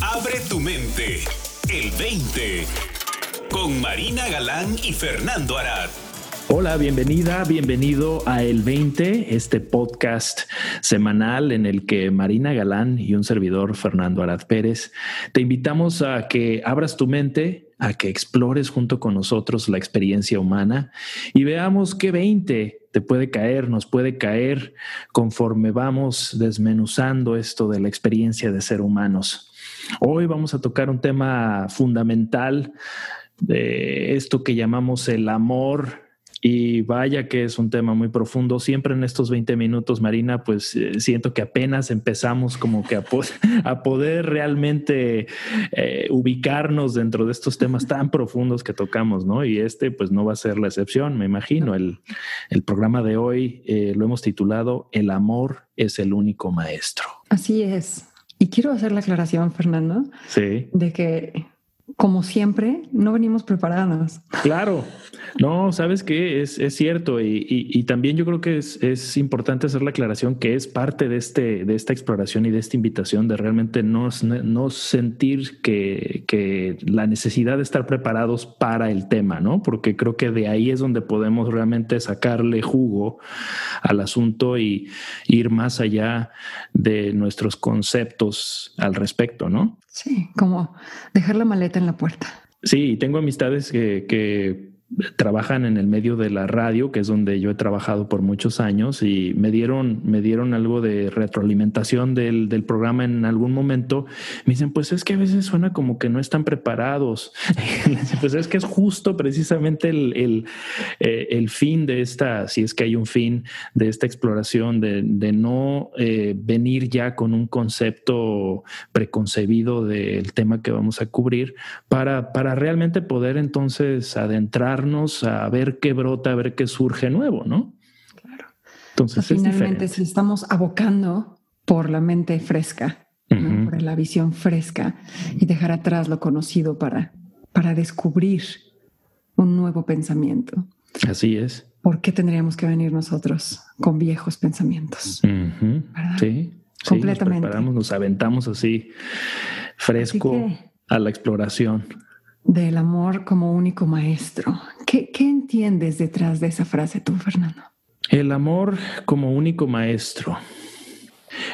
Abre tu mente. El 20. Con Marina Galán y Fernando Arad. Hola, bienvenida, bienvenido a El 20, este podcast semanal en el que Marina Galán y un servidor, Fernando Arad Pérez, te invitamos a que abras tu mente, a que explores junto con nosotros la experiencia humana y veamos qué 20 te puede caer, nos puede caer conforme vamos desmenuzando esto de la experiencia de ser humanos. Hoy vamos a tocar un tema fundamental de esto que llamamos el amor y vaya que es un tema muy profundo. Siempre en estos 20 minutos, Marina, pues eh, siento que apenas empezamos como que a, a poder realmente eh, ubicarnos dentro de estos temas tan profundos que tocamos, ¿no? Y este pues no va a ser la excepción, me imagino. El, el programa de hoy eh, lo hemos titulado El amor es el único maestro. Así es. Y quiero hacer la aclaración, Fernando, sí. de que como siempre, no venimos preparadas. Claro, no, sabes que es, es, cierto y, también yo creo que es, es, importante hacer la aclaración que es parte de, este, de esta exploración y de esta invitación de realmente no, no sentir que, que, la necesidad de estar preparados para el tema, ¿no? Porque creo que de ahí es donde podemos realmente sacarle jugo al asunto y ir más allá de nuestros conceptos al respecto, ¿no? Sí, como dejar la maleta en puerta. Sí, tengo amistades que, que trabajan en el medio de la radio, que es donde yo he trabajado por muchos años, y me dieron, me dieron algo de retroalimentación del, del programa en algún momento. Me dicen, pues es que a veces suena como que no están preparados. pues es que es justo precisamente el, el, eh, el, fin de esta, si es que hay un fin de esta exploración, de, de no eh, venir ya con un concepto preconcebido del tema que vamos a cubrir, para, para realmente poder entonces adentrar a ver qué brota, a ver qué surge nuevo, ¿no? Claro. Entonces, finalmente, si estamos abocando por la mente fresca, por la visión fresca y dejar atrás lo conocido para, para descubrir un nuevo pensamiento. Así es. ¿Por qué tendríamos que venir nosotros con viejos pensamientos? Sí. Completamente. nos aventamos así fresco a la exploración del amor como único maestro. ¿Qué, entiendes detrás de esa frase tú, Fernando? El amor como único maestro.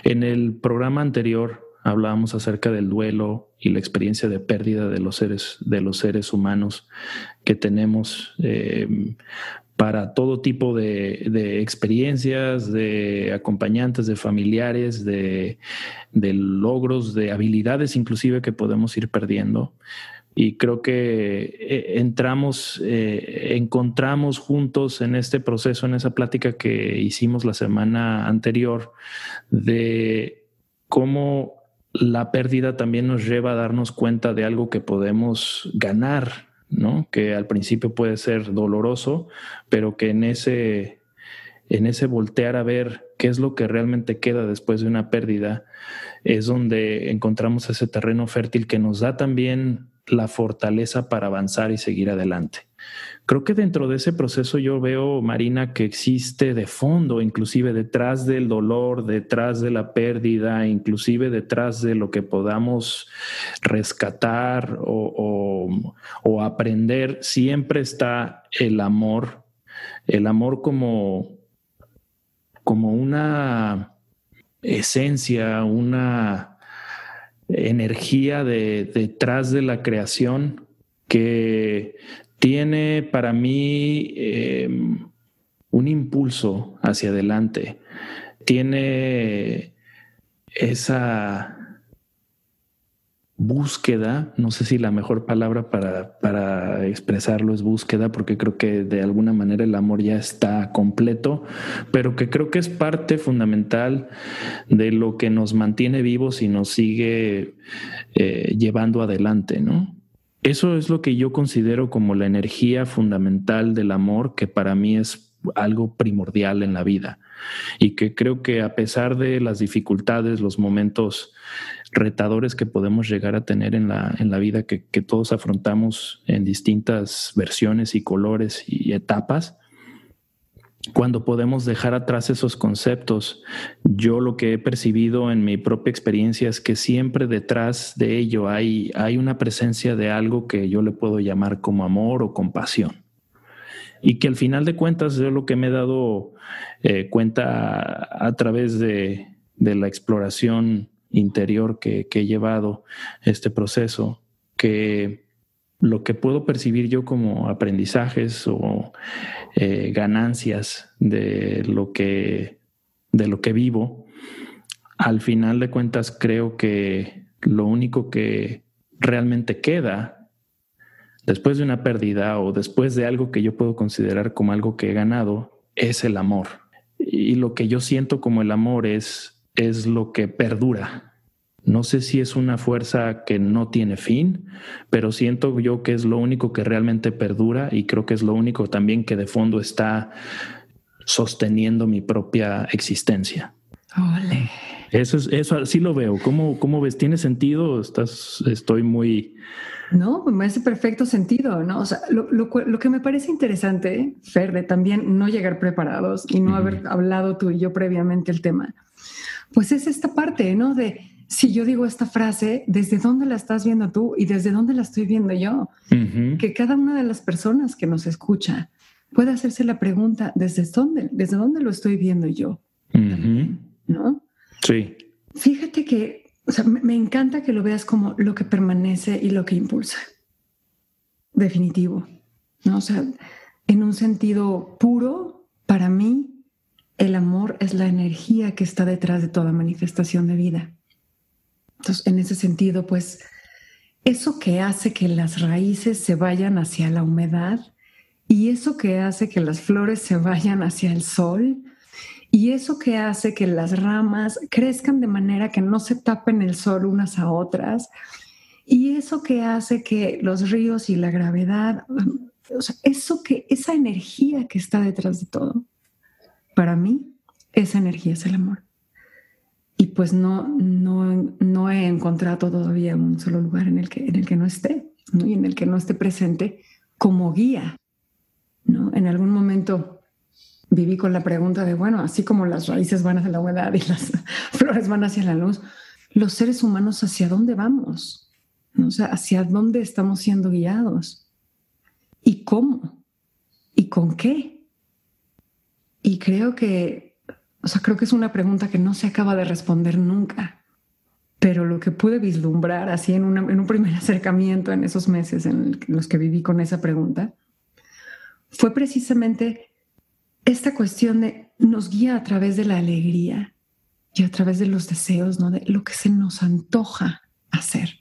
En el programa anterior hablábamos acerca del duelo y la experiencia de pérdida de los seres, de los seres humanos que tenemos eh, para todo tipo de, experiencias, de acompañantes, de familiares, de, logros, de habilidades inclusive que podemos ir perdiendo y creo que eh, entramos, eh, encontramos juntos en este proceso, en esa plática que hicimos la semana anterior, de cómo la pérdida también nos lleva a darnos cuenta de algo que podemos ganar, ¿no? Que al principio puede ser doloroso, pero que en ese, en ese voltear a ver qué es lo que realmente queda después de una pérdida, es donde encontramos ese terreno fértil que nos da también la fortaleza para avanzar y seguir adelante. Creo que dentro de ese proceso yo veo, Marina, que existe de fondo, inclusive detrás del dolor, detrás de la pérdida, inclusive detrás de lo que podamos rescatar o, o aprender, siempre está el amor, el amor como, como una esencia, una energía de, detrás de la creación que tiene para mí em, un impulso hacia adelante, tiene esa búsqueda, no sé si la mejor palabra para, para, expresarlo es búsqueda, porque creo que de alguna manera el amor ya está completo, pero que creo que es parte fundamental de lo que nos mantiene vivos y nos sigue eh, llevando adelante, ¿no? Eso es lo que yo considero como la energía fundamental del amor, que para mí es algo primordial en la vida y que creo que a pesar de las dificultades, los momentos retadores que podemos llegar a tener en la, en la vida, que, que todos afrontamos en distintas versiones y colores y etapas, cuando podemos dejar atrás esos conceptos. Yo lo que he percibido en mi propia experiencia es que siempre detrás de ello hay, hay una presencia de algo que yo le puedo llamar como amor o compasión. Y que al final de cuentas yo lo que me he dado eh, cuenta a, través de, la exploración interior que, que he llevado este proceso, que lo que puedo percibir yo como aprendizajes o eh, ganancias de lo que de lo que vivo, al final de cuentas creo que lo único que realmente queda después de una pérdida o después de algo que yo puedo considerar como algo que he ganado es el amor. Y lo que yo siento como el amor es, es lo que perdura, no sé si es una fuerza que no tiene fin, pero siento yo que es lo único que realmente perdura y creo que es lo único también que de fondo está sosteniendo mi propia existencia. Eso es, eso así lo veo. ¿Cómo, cómo ves? ¿Tiene sentido? Estás, estoy muy. No, me hace perfecto sentido, ¿no? O sea, lo, lo, lo que me parece interesante, Fer, de también no llegar preparados y no haber hablado tú y yo previamente el tema, pues es esta parte, ¿no? De si yo digo esta frase, ¿desde dónde la estás viendo tú y desde dónde la estoy viendo yo? Que cada una de las personas que nos escucha puede hacerse la pregunta, ¿desde dónde, desde dónde lo estoy viendo yo? ¿No? Sí. Fíjate que me encanta que lo veas como lo que permanece y lo que impulsa. Definitivo. ¿no? O sea, en un sentido puro, para mí, el amor es la energía que está detrás de toda manifestación de vida. Entonces, en ese sentido, pues, eso que hace que las raíces se vayan hacia la humedad y eso que hace que las flores se vayan hacia el sol y eso que hace que las ramas crezcan de manera que no se tapen el sol unas a otras y eso que hace que los ríos y la gravedad, eso que esa energía que está detrás de todo, para mí esa energía es el amor y pues no, no, no he encontrado todavía un solo lugar en el que, en el que no esté y en el que no esté presente como guía. ¿no? En algún momento viví con la pregunta de, bueno, así como las raíces van hacia la humedad y las flores van hacia la luz, los seres humanos hacia dónde vamos, o sea, hacia dónde estamos siendo guiados y cómo y con qué. Y creo que o sea, creo que es una pregunta que no se acaba de responder nunca. Pero lo que pude vislumbrar así en, un primer acercamiento en esos meses en los que viví con esa pregunta fue precisamente esta cuestión de nos guía a través de la alegría y a través de los deseos, ¿no? De lo que se nos antoja hacer.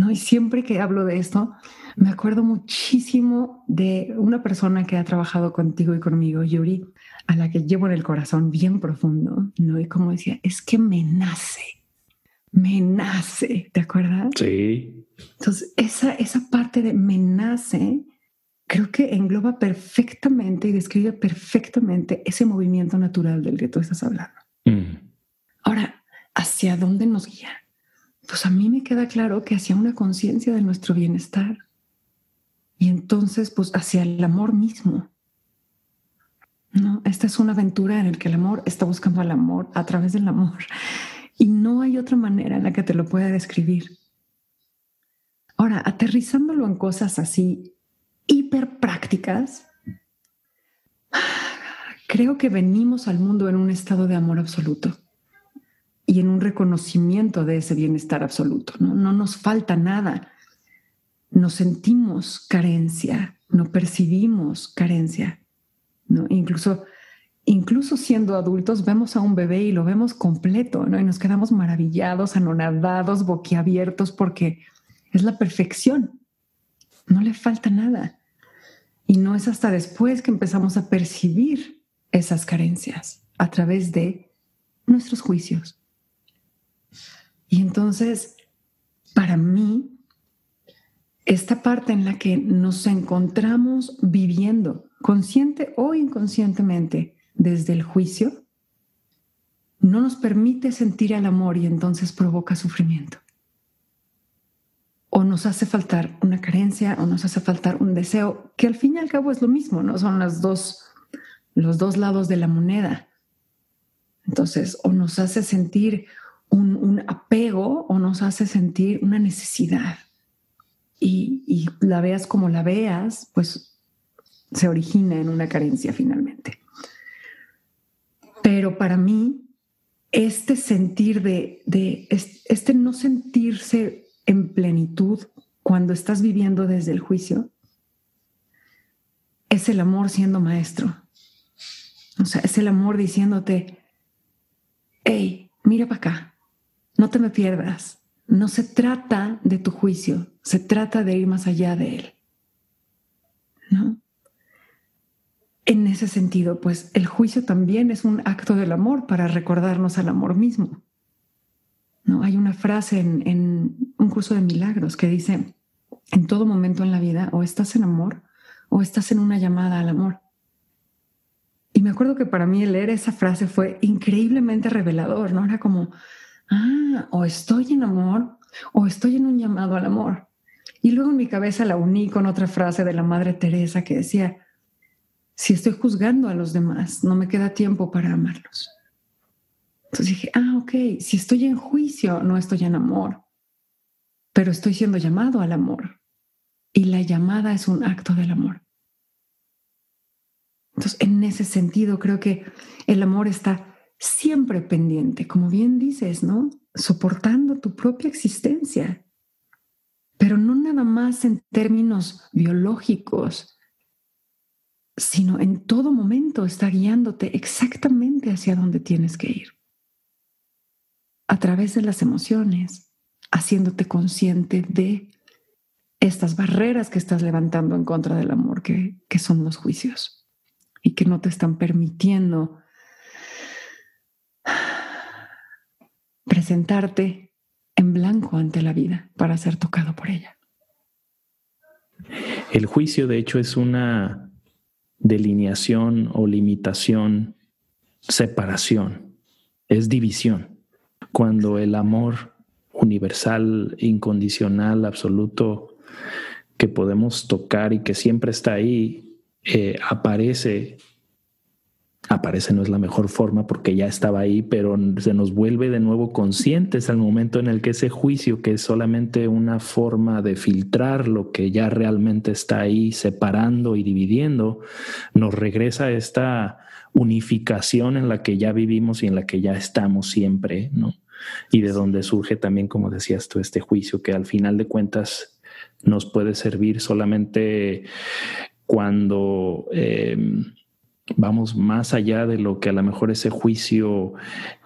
¿no? Y siempre que hablo de esto, me acuerdo muchísimo de una persona que ha trabajado contigo y conmigo, Yuri, a la que llevo en el corazón bien profundo, ¿no? Y como decía, es que me nace, me nace, ¿te acuerdas? Sí. Entonces, esa, esa parte de me nace, creo que engloba perfectamente y describe perfectamente ese movimiento natural del que tú estás hablando. Mm. Ahora, ¿hacia dónde nos guía? Pues a mí me queda claro que hacia una conciencia de nuestro bienestar. Y entonces, pues hacia el amor mismo. No, esta es una aventura en la que el amor está buscando al amor a través del amor. Y no hay otra manera en la que te lo pueda describir. Ahora, aterrizándolo en cosas así creo que venimos al mundo en un estado de amor absoluto y en un reconocimiento de ese bienestar absoluto. No, no nos falta nada. Nos sentimos carencia, no percibimos carencia. Incluso, incluso siendo adultos vemos a un bebé y lo vemos completo, ¿no? Y nos quedamos maravillados, anonadados, boquiabiertos, porque es la perfección. No le falta nada. Y no es hasta después que empezamos a percibir esas carencias a través de nuestros juicios. Y entonces, para mí, esta parte en la que nos encontramos viviendo consciente o inconscientemente desde el juicio, no nos permite sentir el amor y entonces provoca sufrimiento. O nos hace faltar una carencia o nos hace faltar un deseo, que al fin y al cabo es lo mismo, ¿no? Son las dos los dos lados de la moneda. Entonces, o nos hace sentir un, apego o nos hace sentir una necesidad. Y, la veas como la veas, pues se origina en una carencia finalmente. Pero para mí, este sentir de este no sentirse en plenitud cuando estás viviendo desde el juicio, es el amor siendo maestro. O sea, es el amor diciéndote, hey, mira para acá, no te me pierdas. No se trata de tu juicio, se trata de ir más allá de él. ¿No? En ese sentido, pues el juicio también es un acto del amor para recordarnos al amor mismo. ¿No? Hay una frase en, un curso de milagros que dice, en todo momento en la vida o estás en amor o estás en una llamada al amor. Y me acuerdo que para mí leer esa frase fue increíblemente revelador, ¿no? Era como, ah, o estoy en amor o estoy en un llamado al amor. Y luego en mi cabeza la uní con otra frase de la Madre Teresa que decía, si estoy juzgando a los demás, no me queda tiempo para amarlos. Entonces dije, ah, ok, si estoy en juicio, no estoy en amor, pero estoy siendo llamado al amor. Y la llamada es un acto del amor. Entonces, en ese sentido, creo que el amor está siempre pendiente, como bien dices, ¿no? Soportando tu propia existencia, pero no nada más en términos biológicos, sino en todo momento está guiándote exactamente hacia donde tienes que ir. A través de las emociones, haciéndote consciente de estas barreras que estás levantando en contra del amor, que, que son los juicios y que no te están permitiendo presentarte en blanco ante la vida para ser tocado por ella. El juicio, de hecho, es una delineación o limitación, separación, es división. Cuando el amor universal, incondicional, absoluto, que podemos tocar y que siempre está ahí, eh, aparece, aparece no es la mejor forma porque ya estaba ahí, pero se nos vuelve de nuevo conscientes al momento en el que ese juicio, que es solamente una forma de filtrar lo que ya realmente está ahí, separando y dividiendo, nos regresa a esta unificación en la que ya vivimos y en la que ya estamos siempre, ¿no? Y de donde surge también, como decías tú, este juicio que al final de cuentas nos puede servir solamente cuando em, vamos más allá de lo que a lo mejor ese juicio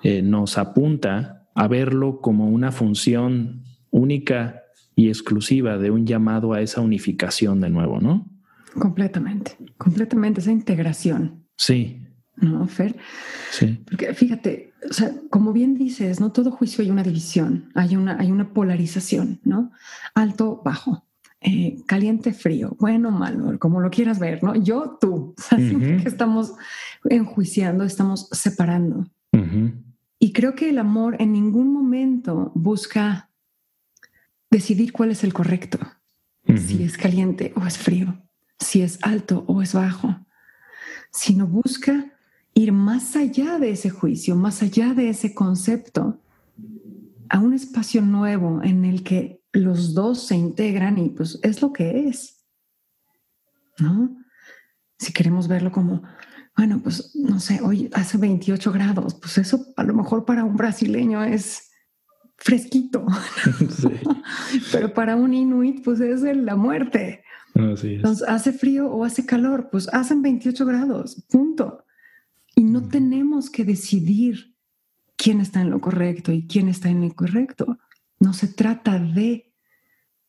eh, nos apunta, a verlo como una función única y exclusiva de un llamado a esa unificación de nuevo, ¿no? Completamente, completamente, esa integración. Sí. ¿No, Fer? Sí. Porque fíjate, o sea, como bien dices, no todo juicio hay una división, hay una, hay una polarización, ¿no? Alto, bajo. Eh, caliente, frío, bueno, malo, como lo quieras ver, ¿no? Yo, tú, siempre que estamos enjuiciando, estamos separando. Y creo que el amor en ningún momento busca decidir cuál es el correcto, si es caliente o es frío, si es alto o es bajo, sino busca ir más allá de ese juicio, más allá de ese concepto, a un espacio nuevo en el que los dos se integran y pues es lo que es, ¿no? Si queremos verlo como, bueno, pues no sé, hoy hace 28 grados, pues eso a lo mejor para un brasileño es fresquito, pero para un inuit pues es la muerte. Entonces, hace frío o hace calor, pues hacen 28 grados, punto. Y no tenemos que decidir quién está en lo correcto y quién está en lo incorrecto. No se trata de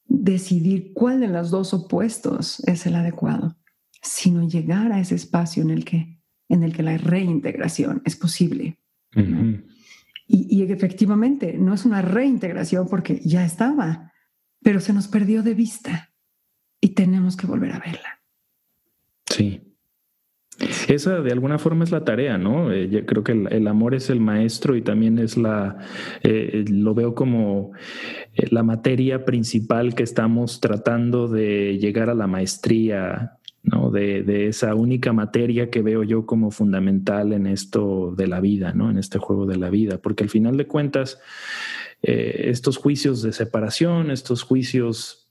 decidir cuál de los dos opuestos es el adecuado, sino llegar a ese espacio en el que, en el que la reintegración es posible. y, y, efectivamente no es una reintegración porque ya estaba, pero se nos perdió de vista y tenemos que volver a verla. Sí. Esa de alguna forma es la tarea, ¿no? Eh, yo creo que el, amor es el maestro y también es la, eh, lo veo como eh, la materia principal que estamos tratando de llegar a la maestría ¿no? De, esa única materia que veo yo como fundamental en esto de la vida, ¿no? En este juego de la vida, porque al final de cuentas, eh, estos juicios de separación, estos juicios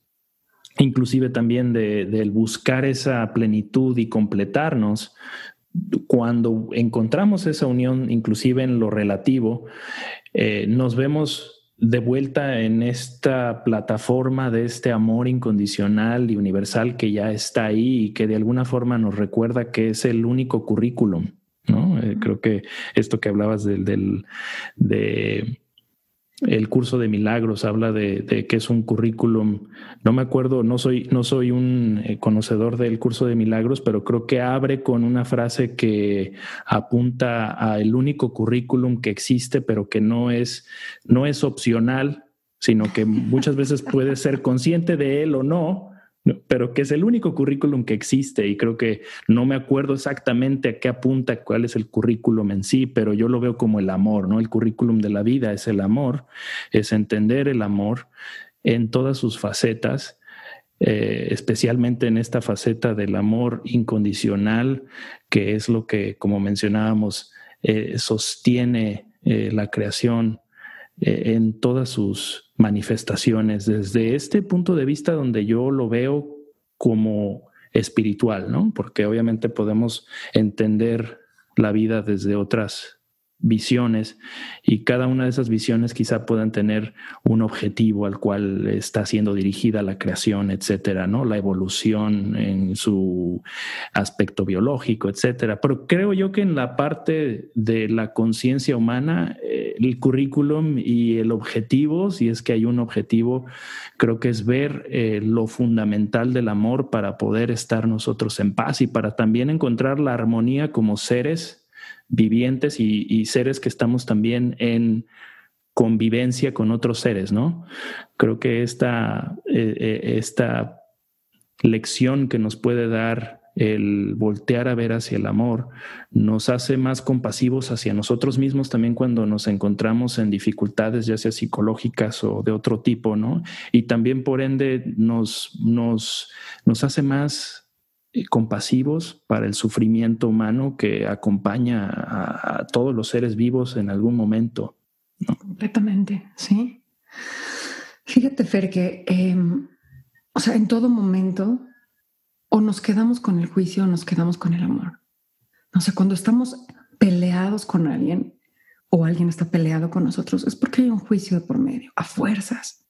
inclusive también de, del buscar esa plenitud y completarnos, cuando encontramos esa unión, inclusive en lo relativo, eh, nos vemos de vuelta en esta plataforma de este amor incondicional y universal que ya está ahí y que de alguna forma nos recuerda que es el único currículum. ¿no? Eh, creo que esto que hablabas del, del de el curso de milagros habla de, que es un currículum. No me acuerdo, no soy, no soy un eh, conocedor del curso de milagros, pero creo que abre con una frase que apunta a el único currículum que existe, pero que no es, no es opcional, sino que muchas veces puede ser consciente de él o no, pero que es el único currículum que existe y creo que no me acuerdo exactamente a qué apunta, cuál es el currículum en sí, pero yo lo veo como el amor, ¿no? El currículum de la vida es el amor, es entender el amor en todas sus facetas, eh, especialmente en esta faceta del amor incondicional, que es lo que, como mencionábamos, eh, sostiene eh, la creación en todas sus manifestaciones desde este punto de vista donde yo lo veo como espiritual, ¿no? Porque obviamente podemos entender la vida desde otras visiones y cada una de esas visiones quizá puedan tener un objetivo al cual está siendo dirigida la creación, etcétera, ¿no? La evolución en su aspecto biológico, etcétera. Pero creo yo que en la parte de la conciencia humana, eh, el currículum y el objetivo, si es que hay un objetivo, creo que es ver eh, lo fundamental del amor para poder estar nosotros en paz y para también encontrar la armonía como seres vivientes y, seres que estamos también en convivencia con otros seres, ¿no? Creo que esta, eh, eh, esta lección que nos puede dar el voltear a ver hacia el amor nos hace más compasivos hacia nosotros mismos también cuando nos encontramos en dificultades, ya sea psicológicas o de otro tipo, ¿no? Y también por ende nos, nos, nos hace más compasivos para el sufrimiento humano que acompaña a, todos los seres vivos en algún momento. Completamente, sí. Fíjate, Fer, que, em, o sea, en todo momento, o nos quedamos con el juicio o nos quedamos con el amor. O sea, cuando estamos peleados con alguien o alguien está peleado con nosotros, es porque hay un juicio de por medio, a fuerzas.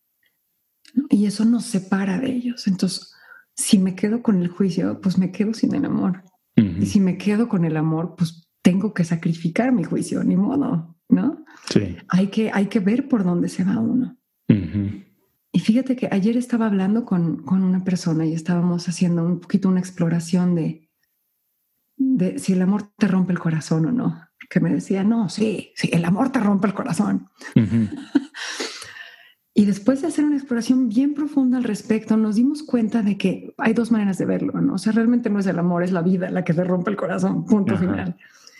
Y eso nos separa de ellos. Entonces, si me quedo con el juicio, pues me quedo sin el amor. Y si me quedo con el amor, pues tengo que sacrificar mi juicio, ni modo, ¿no? Sí. Hay que, hay que ver por dónde se va uno. Y fíjate que ayer estaba hablando con, con, una persona y estábamos haciendo un poquito una exploración de, de si el amor te rompe el corazón o no. Que me decía, no, sí, sí, el amor te rompe el corazón. Y después de hacer una exploración bien profunda al respecto, nos dimos cuenta de que hay dos maneras de verlo, ¿no? O sea, realmente no es el amor, es la vida la que te rompe el corazón, punto final.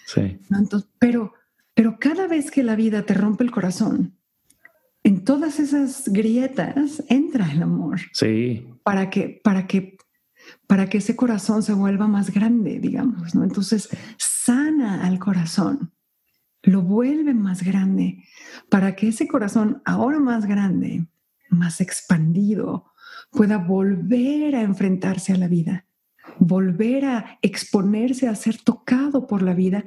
Sí. Entonces, pero, pero cada vez que la vida te rompe el corazón, en todas esas grietas entra el amor. Sí. Para que, para que, para que ese corazón se vuelva más grande, digamos, ¿no? Entonces, sana al corazón lo vuelve más grande para que ese corazón ahora más grande, más expandido, pueda volver a enfrentarse a la vida, volver a exponerse a ser tocado por la vida,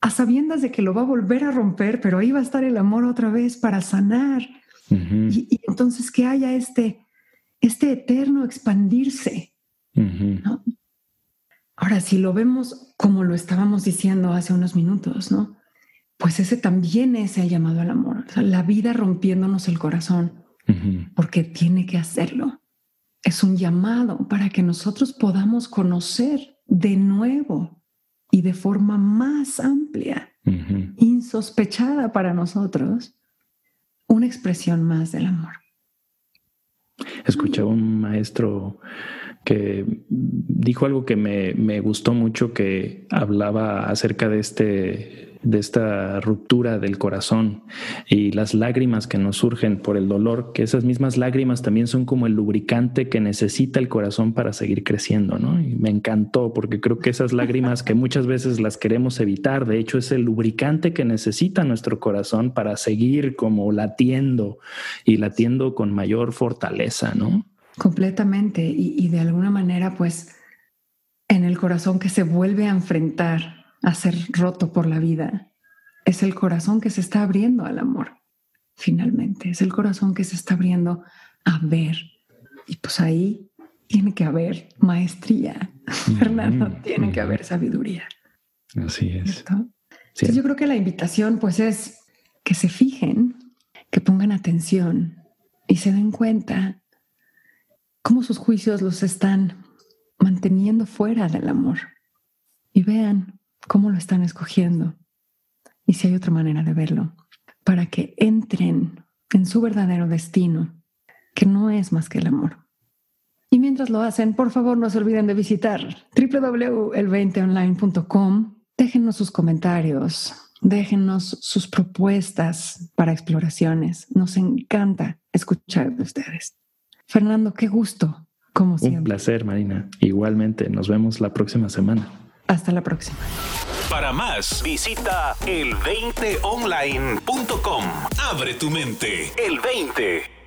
a sabiendas de que lo va a volver a romper, pero ahí va a estar el amor otra vez para sanar. y, entonces que haya este, este eterno expandirse. Ahora, si lo vemos como lo estábamos diciendo hace unos minutos, ¿no? Pues ese también es el llamado al amor. la vida rompiéndonos el corazón, porque tiene que hacerlo. Es un llamado para que nosotros podamos conocer de nuevo y de forma más amplia, insospechada para nosotros, una expresión más del amor. Escuché a un maestro que dijo algo que me, me, gustó mucho, que hablaba acerca de este de esta ruptura del corazón y las lágrimas que nos surgen por el dolor, que esas mismas lágrimas también son como el lubricante que necesita el corazón para seguir creciendo, ¿no? Y me encantó porque creo que esas lágrimas que muchas veces las queremos evitar, de hecho es el lubricante que necesita nuestro corazón para seguir como latiendo y latiendo con mayor fortaleza, ¿no? Completamente. Y, y de alguna manera, pues, en el corazón que se vuelve a enfrentar a ser roto por la vida, es el corazón que se está abriendo al amor, finalmente. Es el corazón que se está abriendo a ver. Y pues ahí tiene que haber maestría, Fernando, tiene que haber sabiduría. Así es. Entonces yo creo que la invitación pues es que se fijen, que pongan atención y se den cuenta cómo sus juicios los están manteniendo fuera del amor. Y vean cómo lo están escogiendo y si hay otra manera de verlo, para que entren en su verdadero destino, que no es más que el amor. Y mientras lo hacen, por favor no se olviden de visitar www.el20online.com. Déjenos sus comentarios, déjenos sus propuestas para exploraciones. Nos encanta escuchar de ustedes. Fernando, qué gusto, como siempre. Un placer, Marina. Igualmente, nos vemos la próxima semana. Hasta la próxima. Para más, visita el20online.com. Abre tu mente. El 20.